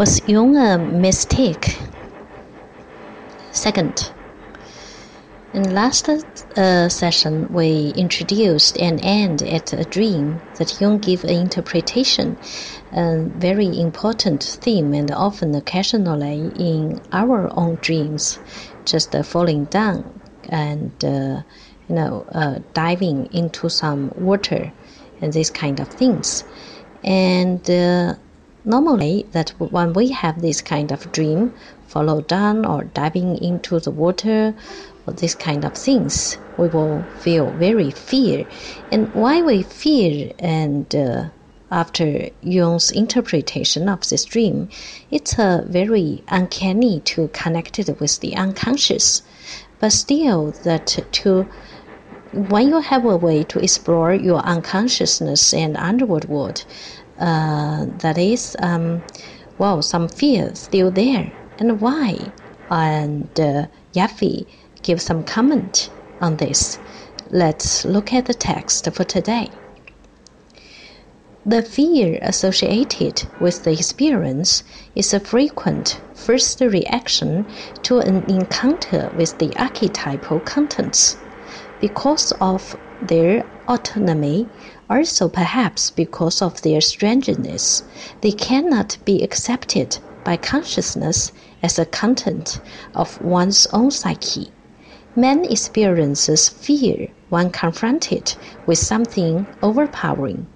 Was Jung a mystic? Second, in last uh, session, we introduced and end at a dream that Jung gave an interpretation, a very important theme and often occasionally in our own dreams, just uh, falling down and uh, you know uh, diving into some water and these kind of things, and uh, normally that when we have this kind of dream follow down or diving into the water or this kind of things we will feel very fear and why we fear and uh, after Jung's interpretation of this dream, it's a very uncanny to connect it with the unconscious. But still, that to when you have a way to explore your unconsciousness and underworld world, uh, that is, um, well, some fear still there, and why? And uh, Jaffé gives some comment on this. Let's look at the text for today. The fear associated with the experience is a frequent first reaction to an encounter with the archetypal contents. Because of their autonomy, also perhaps because of their strangeness, they cannot be accepted by consciousness as a content of one's own psyche. Man experiences fear when confronted with something overpowering,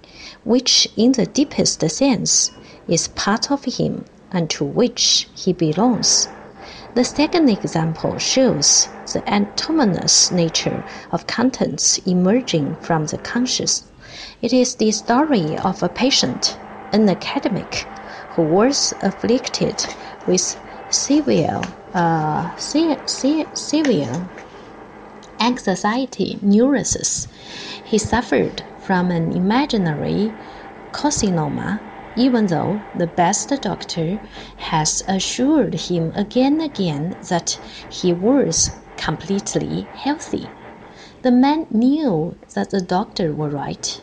which, in the deepest sense, is part of him and to which he belongs. The second example shows the autonomous nature of contents emerging from the conscious. It is the story of a patient, an academic, who was afflicted with severe, uh, severe anxiety neurosis. He suffered from an imaginary carcinoma even though the best doctor has assured him again and again that he was completely healthy. The man knew that the doctor was right.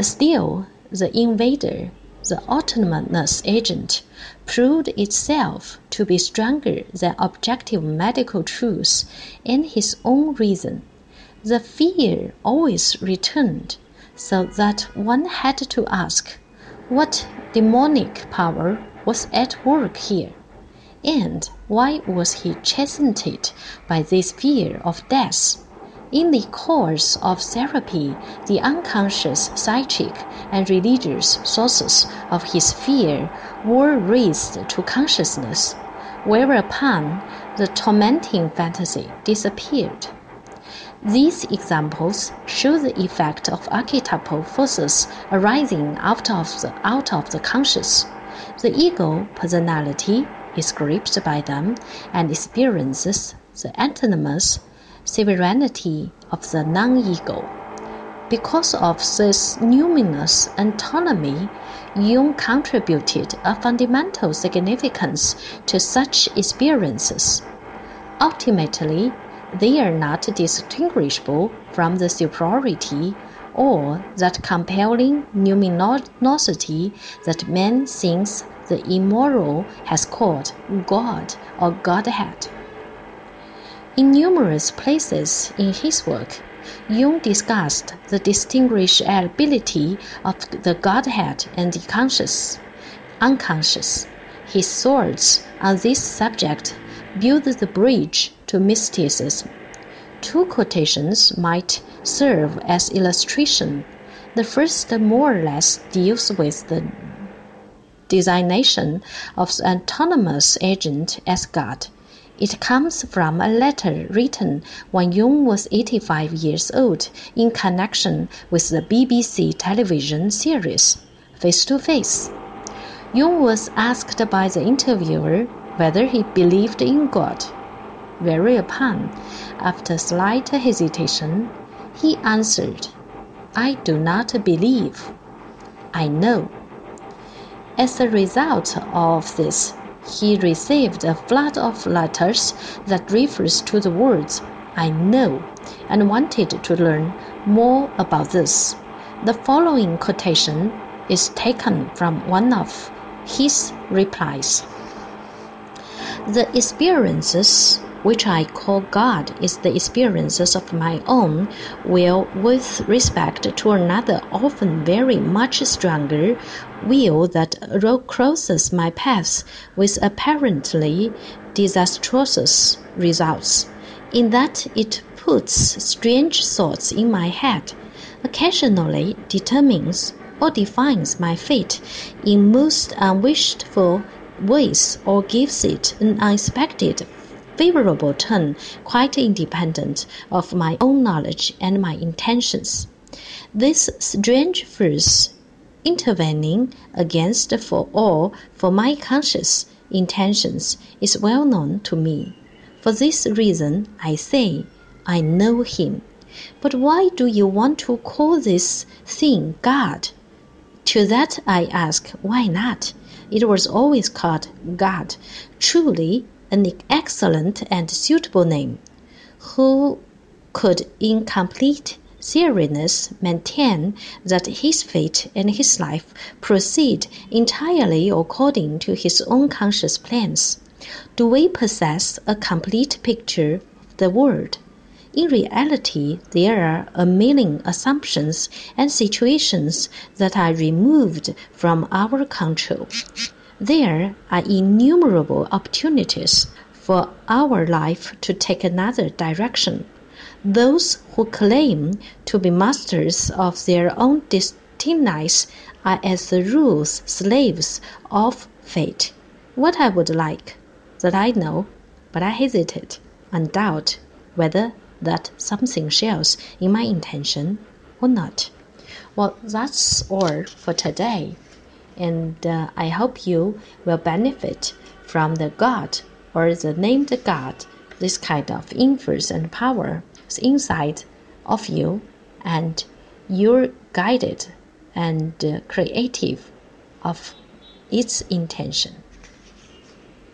Still, the invader, the autonomous agent, proved itself to be stronger than objective medical truth and his own reason. The fear always returned, so that one had to ask what demonic power was at work here? And why was he chastened by this fear of death? In the course of therapy, the unconscious psychic and religious sources of his fear were raised to consciousness, whereupon the tormenting fantasy disappeared. These examples show the effect of archetypal forces arising out of the, out of the conscious. The ego personality is gripped by them and experiences the autonomous sovereignty of the non ego. Because of this numinous autonomy, Jung contributed a fundamental significance to such experiences. Ultimately, they are not distinguishable from the superiority or that compelling numinosity that man thinks the immoral has called God or Godhead. In numerous places in his work, Jung discussed the distinguishability of the Godhead and the conscious, unconscious. His thoughts on this subject build the bridge to mysticism. Two quotations might serve as illustration. The first more or less deals with the designation of the autonomous agent as God. It comes from a letter written when Jung was 85 years old in connection with the BBC television series Face to Face. Jung was asked by the interviewer whether he believed in God. Whereupon, after slight hesitation, he answered, I do not believe. I know. As a result of this, he received a flood of letters that refers to the words I know and wanted to learn more about this. The following quotation is taken from one of his replies. The experiences which I call God is the experiences of my own will with respect to another often very much stronger will that crosses my path with apparently disastrous results, in that it puts strange thoughts in my head, occasionally determines or defines my fate in most unwished for ways, or gives it an unexpected favorable turn quite independent of my own knowledge and my intentions. This strange force intervening against for all for my conscious intentions is well known to me. For this reason, I say, I know him. But why do you want to call this thing God? To that I ask, why not? It was always called God. Truly, an excellent and suitable name. Who could in complete seriousness maintain that his fate and his life proceed entirely according to his own conscious plans? Do we possess a complete picture of the world? In reality, there are a million assumptions and situations that are removed from our control. There are innumerable opportunities for our life to take another direction. Those who claim to be masters of their own destinies are as a rule slaves of fate. What I would like, that I know, but I hesitate and doubt whether that something shares in my intention or not. Well, that's all for today and uh, I hope you will benefit from the God or the named God, this kind of influence and power inside of you, and you're guided and uh, creative of its intention.